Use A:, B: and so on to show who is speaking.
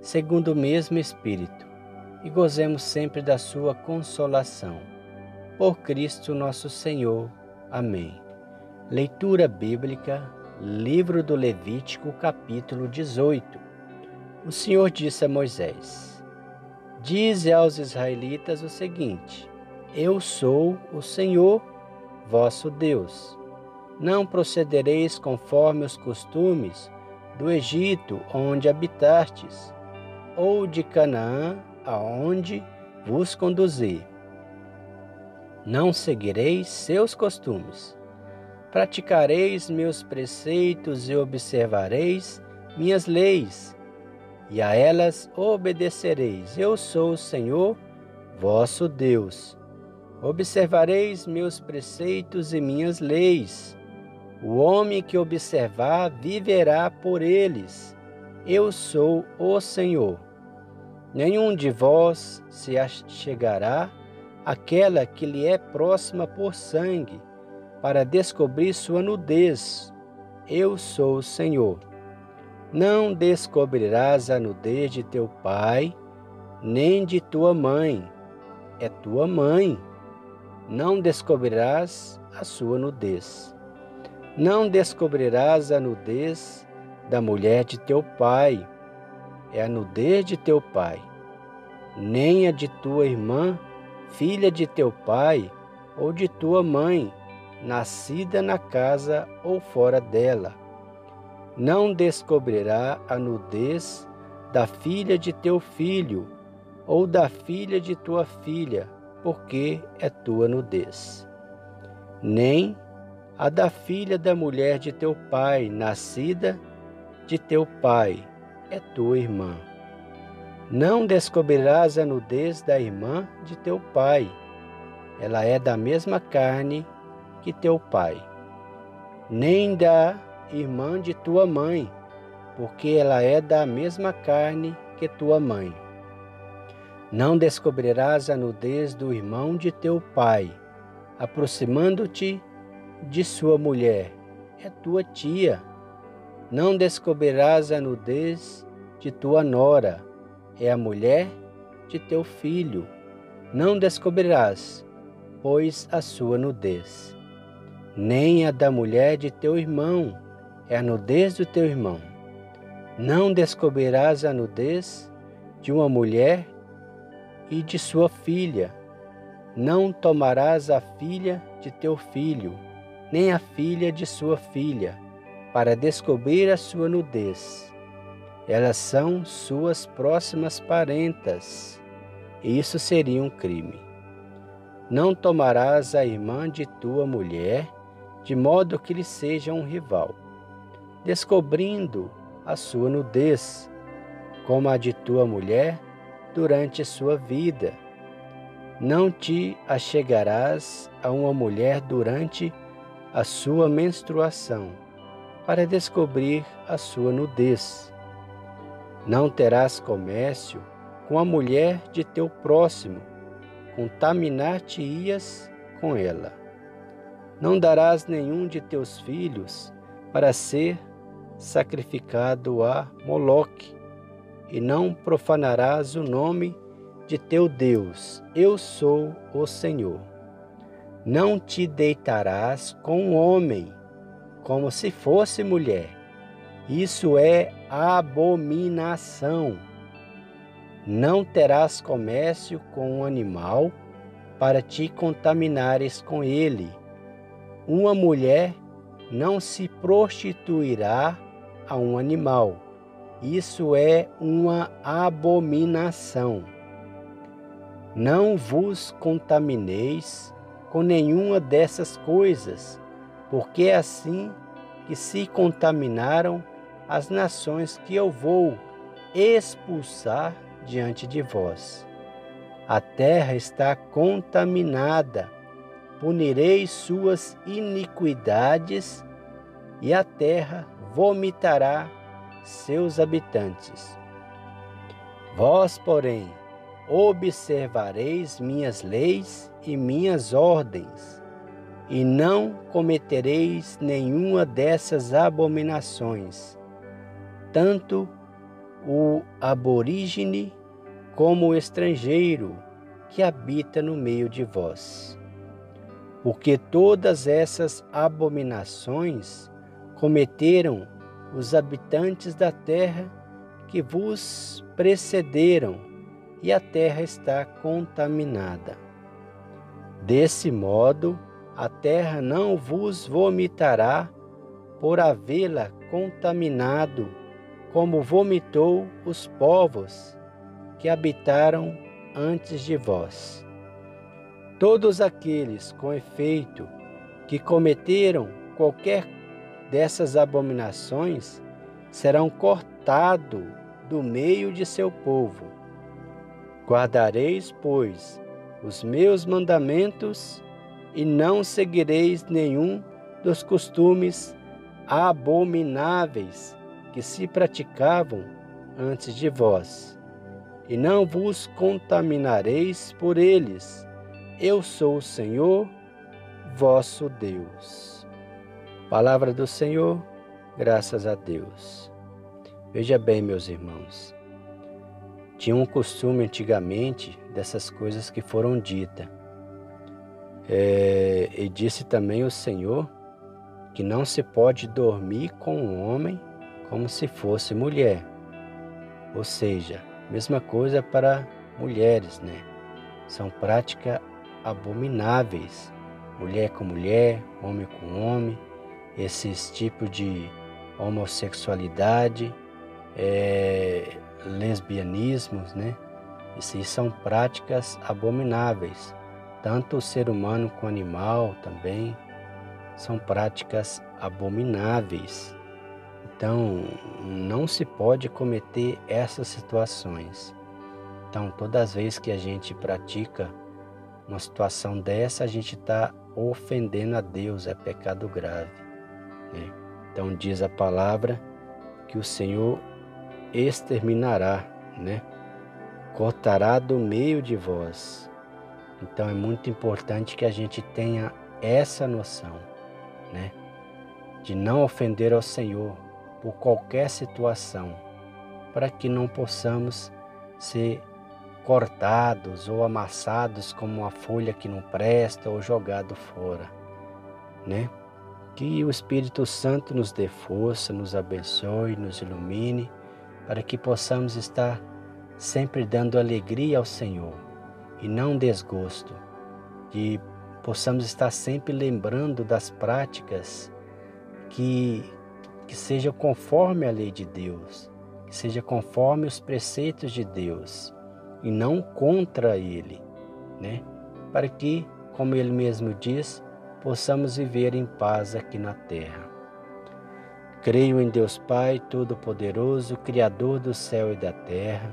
A: segundo o mesmo Espírito, e gozemos sempre da sua consolação. Por Cristo nosso Senhor. Amém. Leitura bíblica, livro do Levítico, capítulo 18. O Senhor disse a Moisés: Dize aos israelitas o seguinte: Eu sou o Senhor, vosso Deus. Não procedereis conforme os costumes do Egito, onde habitastes, ou de Canaã, aonde vos conduzir. Não seguireis seus costumes. Praticareis meus preceitos e observareis minhas leis, e a elas obedecereis. Eu sou o Senhor, vosso Deus. Observareis meus preceitos e minhas leis. O homem que observar viverá por eles. Eu sou o Senhor. Nenhum de vós se chegará àquela que lhe é próxima por sangue, para descobrir sua nudez. Eu sou o Senhor. Não descobrirás a nudez de teu pai, nem de tua mãe. É tua mãe. Não descobrirás a sua nudez. Não descobrirás a nudez da mulher de teu pai é a nudez de teu pai, nem a de tua irmã, filha de teu pai, ou de tua mãe, nascida na casa ou fora dela. Não descobrirá a nudez da filha de teu filho, ou da filha de tua filha, porque é tua nudez. Nem a da filha da mulher de teu pai, nascida de teu pai, é tua irmã. Não descobrirás a nudez da irmã de teu pai. Ela é da mesma carne que teu pai. Nem da irmã de tua mãe, porque ela é da mesma carne que tua mãe. Não descobrirás a nudez do irmão de teu pai, aproximando-te de sua mulher. É tua tia não descobrirás a nudez de tua nora, é a mulher de teu filho. Não descobrirás, pois a sua nudez. Nem a da mulher de teu irmão, é a nudez do teu irmão. Não descobrirás a nudez de uma mulher e de sua filha. Não tomarás a filha de teu filho, nem a filha de sua filha para descobrir a sua nudez. Elas são suas próximas parentas. Isso seria um crime. Não tomarás a irmã de tua mulher, de modo que lhe seja um rival, descobrindo a sua nudez, como a de tua mulher durante sua vida. Não te achegarás a uma mulher durante a sua menstruação para descobrir a sua nudez. Não terás comércio com a mulher de teu próximo, contaminar-te-ias com ela. Não darás nenhum de teus filhos para ser sacrificado a Moloque, e não profanarás o nome de teu Deus. Eu sou o Senhor. Não te deitarás com homem, como se fosse mulher. Isso é abominação. Não terás comércio com um animal para te contaminares com ele. Uma mulher não se prostituirá a um animal. Isso é uma abominação. Não vos contamineis com nenhuma dessas coisas porque é assim que se contaminaram as nações que eu vou expulsar diante de vós. A terra está contaminada, punirei suas iniquidades e a terra vomitará seus habitantes. Vós, porém, observareis minhas leis e minhas ordens, e não cometereis nenhuma dessas abominações, tanto o aborígene como o estrangeiro que habita no meio de vós. Porque todas essas abominações cometeram os habitantes da terra que vos precederam, e a terra está contaminada. Desse modo, a terra não vos vomitará por havê-la contaminado, como vomitou os povos que habitaram antes de vós. Todos aqueles, com efeito, que cometeram qualquer dessas abominações serão cortados do meio de seu povo. Guardareis, pois, os meus mandamentos e não seguireis nenhum dos costumes abomináveis que se praticavam antes de vós, e não vos contaminareis por eles. Eu sou o Senhor, vosso Deus. Palavra do Senhor, graças a Deus. Veja bem, meus irmãos, tinha um costume antigamente dessas coisas que foram ditas. É, e disse também o Senhor que não se pode dormir com um homem como se fosse mulher. Ou seja, mesma coisa para mulheres, né? São práticas abomináveis. Mulher com mulher, homem com homem, esses tipos de homossexualidade, é, lesbianismos, né? Isso são práticas abomináveis. Tanto o ser humano com o animal também são práticas abomináveis. Então, não se pode cometer essas situações. Então, todas as vezes que a gente pratica uma situação dessa, a gente está ofendendo a Deus, é pecado grave. Né? Então diz a palavra que o Senhor exterminará, né? cortará do meio de vós. Então é muito importante que a gente tenha essa noção, né? De não ofender ao Senhor por qualquer situação, para que não possamos ser cortados ou amassados como uma folha que não presta ou jogado fora, né? Que o Espírito Santo nos dê força, nos abençoe, nos ilumine, para que possamos estar sempre dando alegria ao Senhor e não desgosto, que possamos estar sempre lembrando das práticas que, que seja conforme a lei de Deus, que seja conforme os preceitos de Deus e não contra Ele, né? Para que, como Ele mesmo diz, possamos viver em paz aqui na terra. Creio em Deus Pai Todo-Poderoso, Criador do céu e da terra,